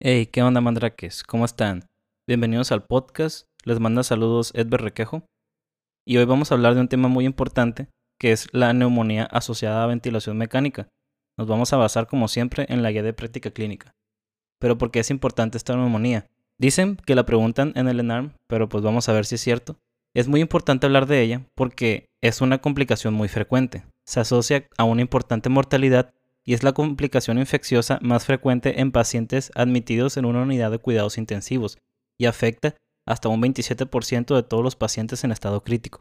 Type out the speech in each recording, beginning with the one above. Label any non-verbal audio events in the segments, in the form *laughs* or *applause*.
Hey, ¿qué onda, mandrakes? ¿Cómo están? Bienvenidos al podcast. Les manda saludos Edber Requejo. Y hoy vamos a hablar de un tema muy importante, que es la neumonía asociada a ventilación mecánica. Nos vamos a basar, como siempre, en la guía de práctica clínica. Pero ¿por qué es importante esta neumonía? Dicen que la preguntan en el ENARM, pero pues vamos a ver si es cierto. Es muy importante hablar de ella porque es una complicación muy frecuente. Se asocia a una importante mortalidad y es la complicación infecciosa más frecuente en pacientes admitidos en una unidad de cuidados intensivos y afecta hasta un 27% de todos los pacientes en estado crítico.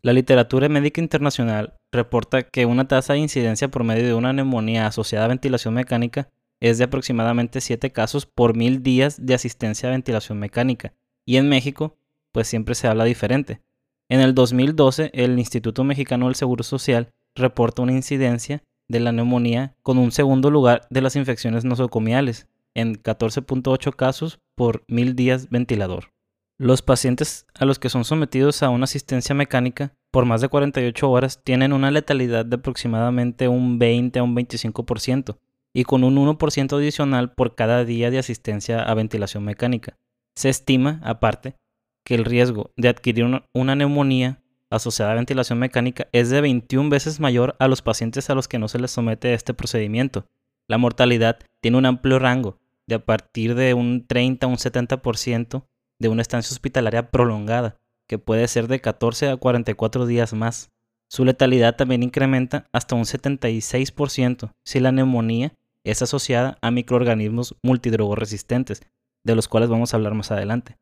La literatura médica internacional reporta que una tasa de incidencia por medio de una neumonía asociada a ventilación mecánica es de aproximadamente 7 casos por mil días de asistencia a ventilación mecánica, y en México, pues siempre se habla diferente. En el 2012, el Instituto Mexicano del Seguro Social reporta una incidencia de la neumonía con un segundo lugar de las infecciones nosocomiales, en 14.8 casos por mil días ventilador. Los pacientes a los que son sometidos a una asistencia mecánica por más de 48 horas tienen una letalidad de aproximadamente un 20 a un 25% y con un 1% adicional por cada día de asistencia a ventilación mecánica. Se estima, aparte, que el riesgo de adquirir una, neumonía asociada a ventilación mecánica es de 21 veces mayor a los pacientes a los que no se les somete este procedimiento. La mortalidad tiene un amplio rango, de a partir de un 30 a un 70% de una estancia hospitalaria prolongada, que puede ser de 14 a 44 días más. Su letalidad también incrementa hasta un 76% si la neumonía es asociada a microorganismos multidrogoresistentes, de los cuales vamos a hablar más adelante.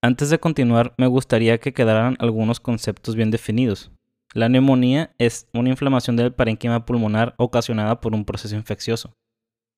Antes de continuar, me gustaría que quedaran algunos conceptos bien definidos. La neumonía es una inflamación del parénquima pulmonar ocasionada por un proceso infeccioso.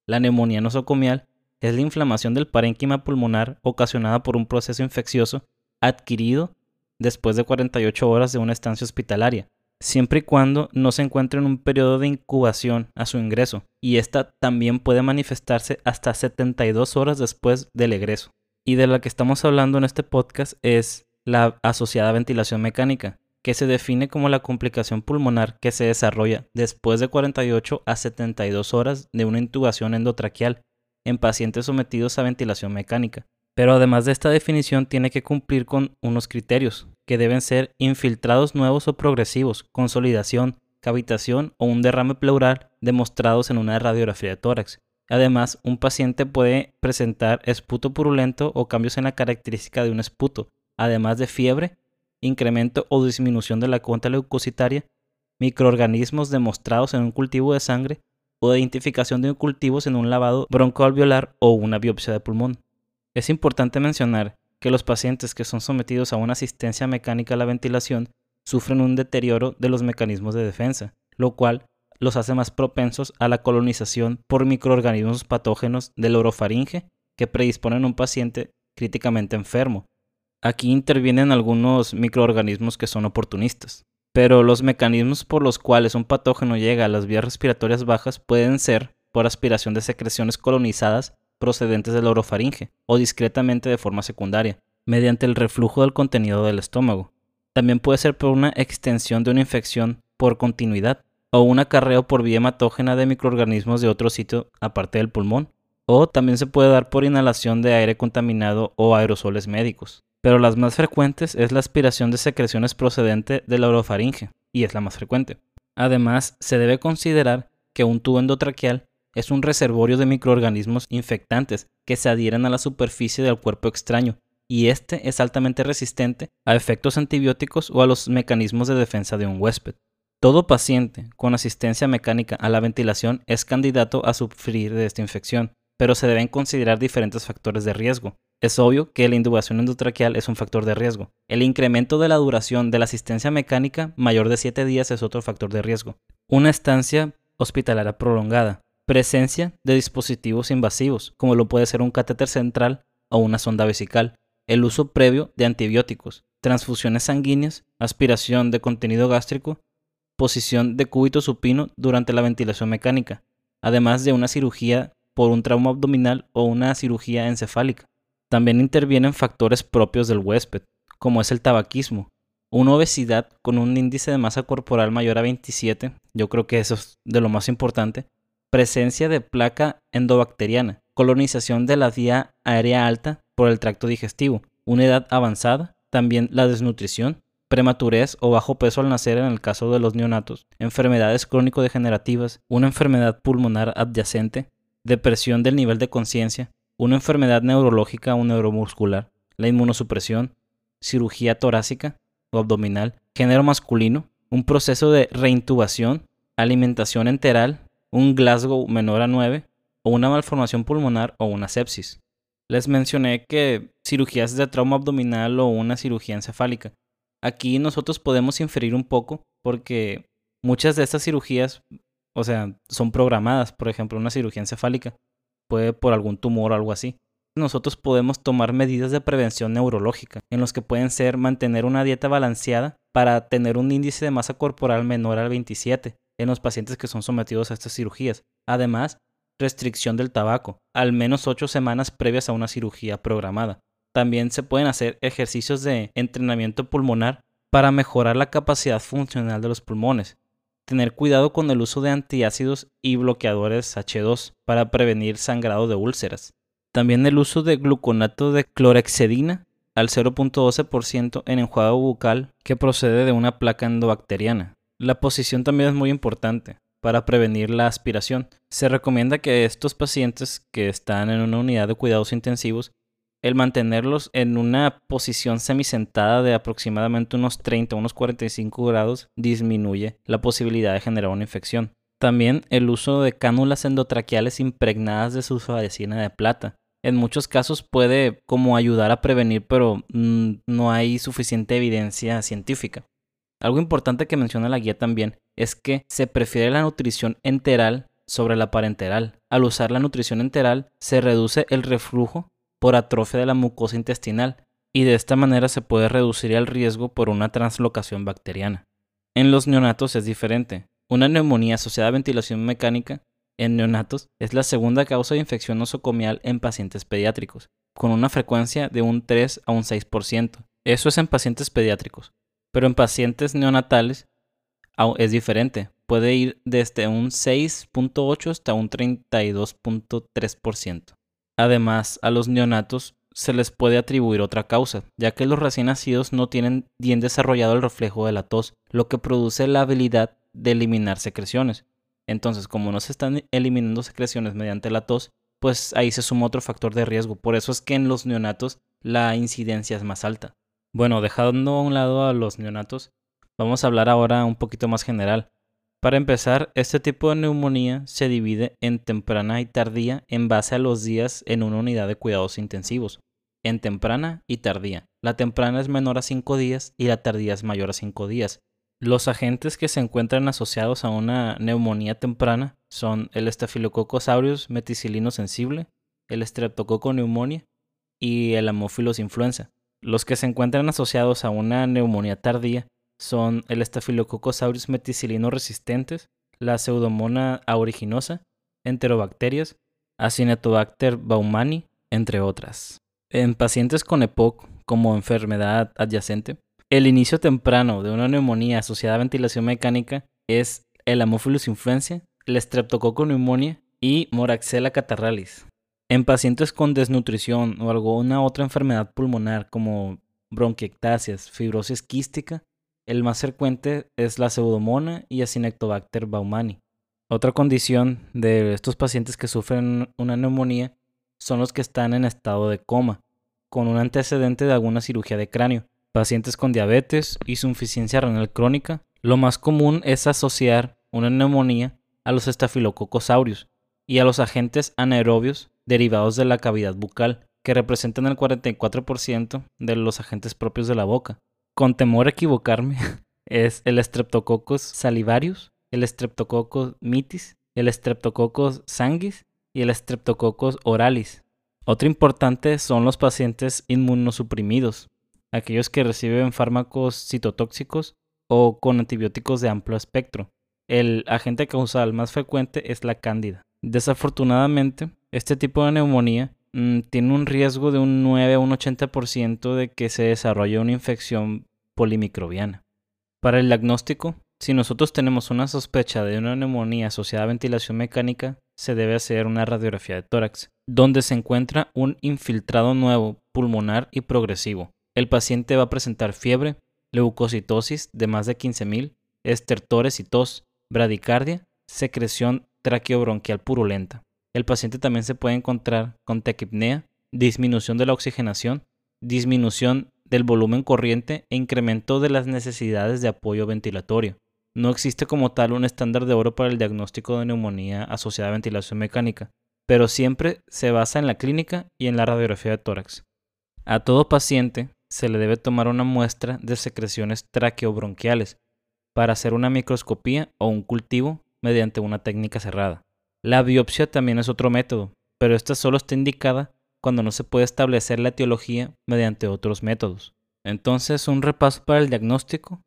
La neumonía nosocomial es la inflamación del parénquima pulmonar ocasionada por un proceso infeccioso adquirido después de 48 horas de una estancia hospitalaria, siempre y cuando no se encuentre en un periodo de incubación a su ingreso, y esta también puede manifestarse hasta 72 horas después del egreso y de la que estamos hablando en este podcast es la asociada ventilación mecánica, que se define como la complicación pulmonar que se desarrolla después de 48 a 72 horas de una intubación endotraqueal en pacientes sometidos a ventilación mecánica. Pero además de esta definición tiene que cumplir con unos criterios, que deben ser infiltrados nuevos o progresivos, consolidación, cavitación o un derrame pleural demostrados en una radiografía de tórax, Además, un paciente puede presentar esputo purulento o cambios en la característica de un esputo, además de fiebre, incremento o disminución de la cuenta leucocitaria, microorganismos demostrados en un cultivo de sangre o identificación de cultivos en un lavado broncoalveolar o una biopsia de pulmón. Es importante mencionar que los pacientes que son sometidos a una asistencia mecánica a la ventilación sufren un deterioro de los mecanismos de defensa, lo cual los hace más propensos a la colonización por microorganismos patógenos del orofaringe que predisponen a un paciente críticamente enfermo. Aquí intervienen algunos microorganismos que son oportunistas, pero los mecanismos por los cuales un patógeno llega a las vías respiratorias bajas pueden ser por aspiración de secreciones colonizadas procedentes del orofaringe o discretamente de forma secundaria, mediante el reflujo del contenido del estómago. También puede ser por una extensión de una infección por continuidad, o un acarreo por vía hematógena de microorganismos de otro sitio aparte del pulmón, o también se puede dar por inhalación de aire contaminado o aerosoles médicos. Pero las más frecuentes es la aspiración de secreciones procedente de la orofaringe, y es la más frecuente. Además, se debe considerar que un tubo endotraqueal es un reservorio de microorganismos infectantes que se adhieren a la superficie del cuerpo extraño, y este es altamente resistente a efectos antibióticos o a los mecanismos de defensa de un huésped. Todo paciente con asistencia mecánica a la ventilación es candidato a sufrir de esta infección, pero se deben considerar diferentes factores de riesgo. Es obvio que la intubación endotraqueal es un factor de riesgo. El incremento de la duración de la asistencia mecánica mayor de 7 días es otro factor de riesgo. Una estancia hospitalaria prolongada. Presencia de dispositivos invasivos, como lo puede ser un catéter central o una sonda vesical. El uso previo de antibióticos. Transfusiones sanguíneas. Aspiración de contenido gástrico posición de cúbito supino durante la ventilación mecánica, además de una cirugía por un trauma abdominal o una cirugía encefálica. También intervienen factores propios del huésped, como es el tabaquismo, una obesidad con un índice de masa corporal mayor a 27, yo creo que eso es de lo más importante, presencia de placa endobacteriana, colonización de la vía aérea alta por el tracto digestivo, una edad avanzada, también la desnutrición, prematurez o bajo peso al nacer en el caso de los neonatos, enfermedades crónico-degenerativas, una enfermedad pulmonar adyacente, depresión del nivel de conciencia, una enfermedad neurológica o neuromuscular, la inmunosupresión, cirugía torácica o abdominal, género masculino, un proceso de reintubación, alimentación enteral, un Glasgow menor a 9 o una malformación pulmonar o una sepsis. Les mencioné que cirugías de trauma abdominal o una cirugía encefálica. Aquí nosotros podemos inferir un poco porque muchas de estas cirugías, o sea, son programadas. Por ejemplo, una cirugía encefálica puede por algún tumor o algo así. Nosotros podemos tomar medidas de prevención neurológica, en los que pueden ser mantener una dieta balanceada para tener un índice de masa corporal menor al 27 en los pacientes que son sometidos a estas cirugías. Además, restricción del tabaco, al menos 8 semanas previas a una cirugía programada. También se pueden hacer ejercicios de entrenamiento pulmonar para mejorar la capacidad funcional de los pulmones. Tener cuidado con el uso de antiácidos y bloqueadores H2 para prevenir sangrado de úlceras. También el uso de gluconato de clorexidina al 0.12% en enjuague bucal que procede de una placa endobacteriana. La posición también es muy importante para prevenir la aspiración. Se recomienda que estos pacientes que están en una unidad de cuidados intensivos el mantenerlos en una posición semisentada de aproximadamente unos 30 unos 45 grados disminuye la posibilidad de generar una infección. También el uso de cánulas endotraqueales impregnadas de sulfadecina de plata. En muchos casos puede como ayudar a prevenir, pero mm, no hay suficiente evidencia científica. Algo importante que menciona la guía también es que se prefiere la nutrición enteral sobre la parenteral. Al usar la nutrición enteral se reduce el reflujo por atrofia de la mucosa intestinal y de esta manera se puede reducir el riesgo por una translocación bacteriana. En los neonatos es diferente. Una neumonía asociada a ventilación mecánica en neonatos es la segunda causa de infección nosocomial en pacientes pediátricos, con una frecuencia de un 3 a un 6%. Eso es en pacientes pediátricos, pero en pacientes neonatales es diferente. Puede ir desde un 6.8 hasta un 32.3%. Además, a los neonatos se les puede atribuir otra causa, ya que los recién nacidos no tienen bien desarrollado el reflejo de la tos, lo que produce la habilidad de eliminar secreciones. Entonces, como no se están eliminando secreciones mediante la tos, pues ahí se suma otro factor de riesgo. Por eso es que en los neonatos la incidencia es más alta. Bueno, dejando a un lado a los neonatos, vamos a hablar ahora un poquito más general. Para empezar, este tipo de neumonía se divide en temprana y tardía en base a los días en una unidad de cuidados intensivos. En temprana y tardía. La temprana es menor a 5 días y la tardía es mayor a 5 días. Los agentes que se encuentran asociados a una neumonía temprana son el Staphylococcus aureus meticilino sensible, el Streptococcus pneumonia y el Haemophilus influenza. Los que se encuentran asociados a una neumonía tardía son el Staphylococcus meticilino resistentes, la Pseudomonas aeruginosa, enterobacterias, Acinetobacter baumani, entre otras. En pacientes con EPOC como enfermedad adyacente, el inicio temprano de una neumonía asociada a ventilación mecánica es el Haemophilus influenza, el Streptococcus pneumonia y Moraxella catarrhalis. En pacientes con desnutrición o alguna otra enfermedad pulmonar como bronquiectasias, fibrosis quística, el más frecuente es la pseudomona y Acinetobacter baumani. Otra condición de estos pacientes que sufren una neumonía son los que están en estado de coma, con un antecedente de alguna cirugía de cráneo. Pacientes con diabetes y insuficiencia renal crónica, lo más común es asociar una neumonía a los estafilococos aureus y a los agentes anaerobios derivados de la cavidad bucal, que representan el 44% de los agentes propios de la boca con temor a equivocarme, *laughs* es el Streptococcus salivarius, el Streptococcus mitis, el Streptococcus sanguis y el Streptococcus oralis. Otro importante son los pacientes inmunosuprimidos, aquellos que reciben fármacos citotóxicos o con antibióticos de amplio espectro. El agente causal más frecuente es la cándida. Desafortunadamente, este tipo de neumonía mm, tiene un riesgo de un 9 a un 80% de que se desarrolle una infección polimicrobiana. Para el diagnóstico, Si nosotros tenemos una sospecha de una neumonía asociada a ventilación mecánica, se debe hacer una radiografía de tórax, donde se encuentra un infiltrado nuevo, pulmonar y progresivo. El paciente va a presentar fiebre, leucocitosis de más de 15.000, estertores y tos, bradicardia, secreción traqueobronquial purulenta. El paciente también se puede encontrar con taquipnea, disminución de la oxigenación, disminución del volumen corriente e incremento de las necesidades de apoyo ventilatorio. No existe como tal un estándar de oro para el diagnóstico de neumonía asociada a ventilación mecánica, pero siempre se basa en la clínica y en la radiografía de tórax. A todo paciente se le debe tomar una muestra de secreciones traqueobronquiales para hacer una microscopía o un cultivo mediante una técnica cerrada. La biopsia también es otro método, pero esta solo está indicada cuando no se puede establecer la etiología mediante otros métodos. Entonces, un repaso para el diagnóstico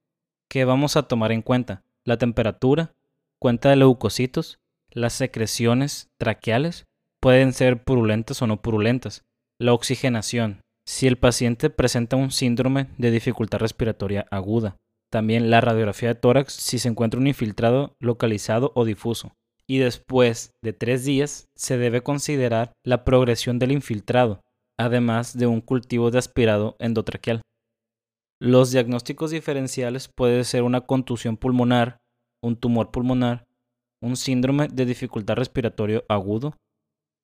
que vamos a tomar en cuenta. La temperatura, cuenta de leucocitos, las secreciones traqueales, pueden ser purulentas o no purulentas. La oxigenación, si el paciente presenta un síndrome de dificultad respiratoria aguda. También la radiografía de tórax si se encuentra un infiltrado localizado o difuso y después de tres días se debe considerar la progresión del infiltrado, además de un cultivo de aspirado endotraqueal. Los diagnósticos diferenciales pueden ser una contusión pulmonar, un tumor pulmonar, un síndrome de dificultad respiratorio agudo,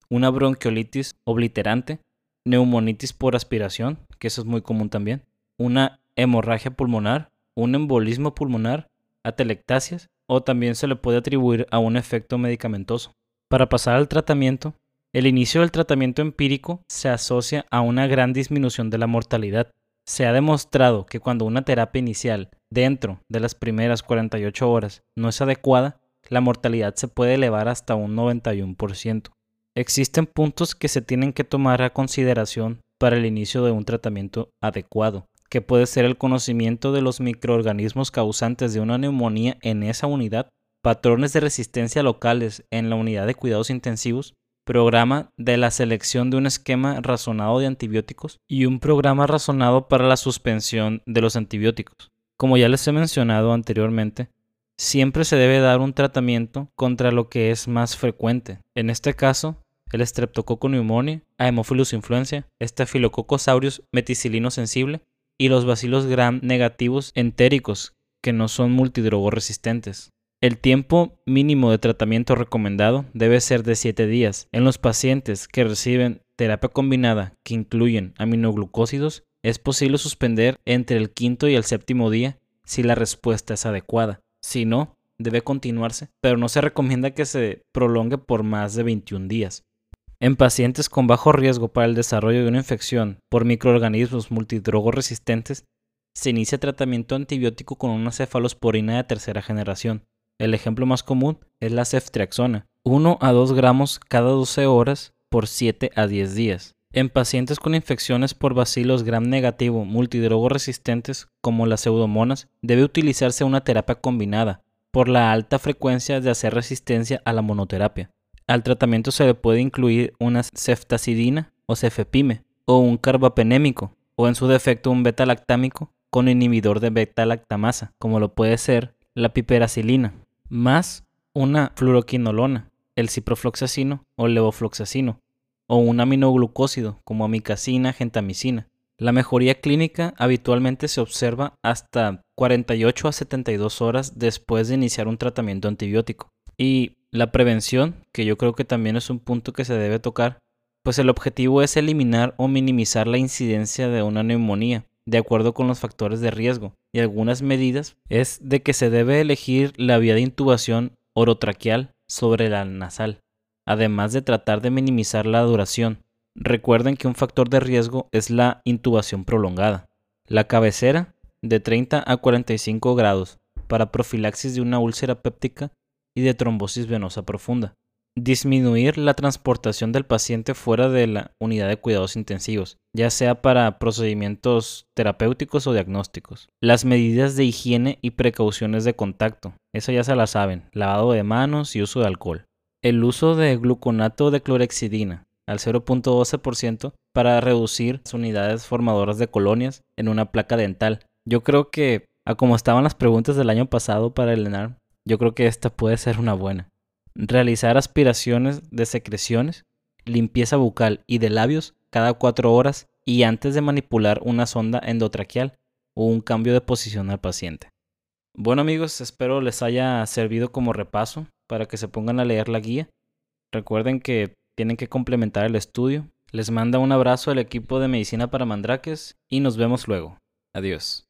una bronquiolitis obliterante, neumonitis por aspiración, que eso es muy común también, una hemorragia pulmonar, un embolismo pulmonar, atelectasias o también se le puede atribuir a un efecto medicamentoso. Para pasar al tratamiento, el inicio del tratamiento empírico se asocia a una gran disminución de la mortalidad. Se ha demostrado que cuando una terapia inicial dentro de las primeras 48 horas no es adecuada, la mortalidad se puede elevar hasta un 91%. Existen puntos que se tienen que tomar a consideración para el inicio de un tratamiento adecuado que puede ser el conocimiento de los microorganismos causantes de una neumonía en esa unidad, patrones de resistencia locales en la unidad de cuidados intensivos, programa de la selección de un esquema razonado de antibióticos y un programa razonado para la suspensión de los antibióticos. Como ya les he mencionado anteriormente, siempre se debe dar un tratamiento contra lo que es más frecuente. En este caso, el Streptococcus pneumoniae, Haemophilus influenza, Staphylococcus aureus meticilino sensible y los bacilos gram negativos entéricos, que no son multidrogo resistentes. El tiempo mínimo de tratamiento recomendado debe ser de 7 días. En los pacientes que reciben terapia combinada que incluyen aminoglucósidos, es posible suspender entre el quinto y el séptimo día si la respuesta es adecuada. Si no, debe continuarse, pero no se recomienda que se prolongue por más de 21 días. En pacientes con bajo riesgo para el desarrollo de una infección por microorganismos multidrogo resistentes, se inicia tratamiento antibiótico con una cefalosporina de tercera generación. El ejemplo más común es la ceftriaxona, 1 a 2 gramos cada 12 horas por 7 a 10 días. En pacientes con infecciones por bacilos gram negativo multidrogo resistentes como las pseudomonas, debe utilizarse una terapia combinada por la alta frecuencia de hacer resistencia a la monoterapia. Al tratamiento se le puede incluir una ceftacidina o cefepime o un carbapenémico o en su defecto un beta-lactámico con inhibidor de beta-lactamasa, como lo puede ser la piperacilina, más una fluoroquinolona, el ciprofloxacino o levofloxacino, o un aminoglucósido como amicacina, gentamicina. La mejoría clínica habitualmente se observa hasta 48 a 72 horas después de iniciar un tratamiento antibiótico. Y la prevención, que yo creo que también es un punto que se debe tocar, pues el objetivo es eliminar o minimizar la incidencia de una neumonía, de acuerdo con los factores de riesgo, y algunas medidas es de que se debe elegir la vía de intubación orotraqueal sobre la nasal, además de tratar de minimizar la duración. Recuerden que un factor de riesgo es la intubación prolongada. La cabecera de 30 a 45 grados para profilaxis de una úlcera péptica y de trombosis venosa profunda. Disminuir la transportación del paciente fuera de la unidad de cuidados intensivos, ya sea para procedimientos terapéuticos o diagnósticos. Las medidas de higiene y precauciones de contacto, eso ya se la saben, lavado de manos y uso de alcohol. El uso de gluconato de clorexidina al 0.12% para reducir las unidades formadoras de colonias en una placa dental. Yo creo que A como estaban las preguntas del año pasado para el ENAR, yo creo que esta puede ser una buena. Realizar aspiraciones de secreciones, limpieza bucal y de labios cada cuatro horas y antes de manipular una sonda endotraqueal o un cambio de posición al paciente. Bueno amigos, espero les haya servido como repaso para que se pongan a leer la guía. Recuerden que tienen que complementar el estudio. Les manda un abrazo al equipo de Medicina para Mandraques y nos vemos luego. Adiós.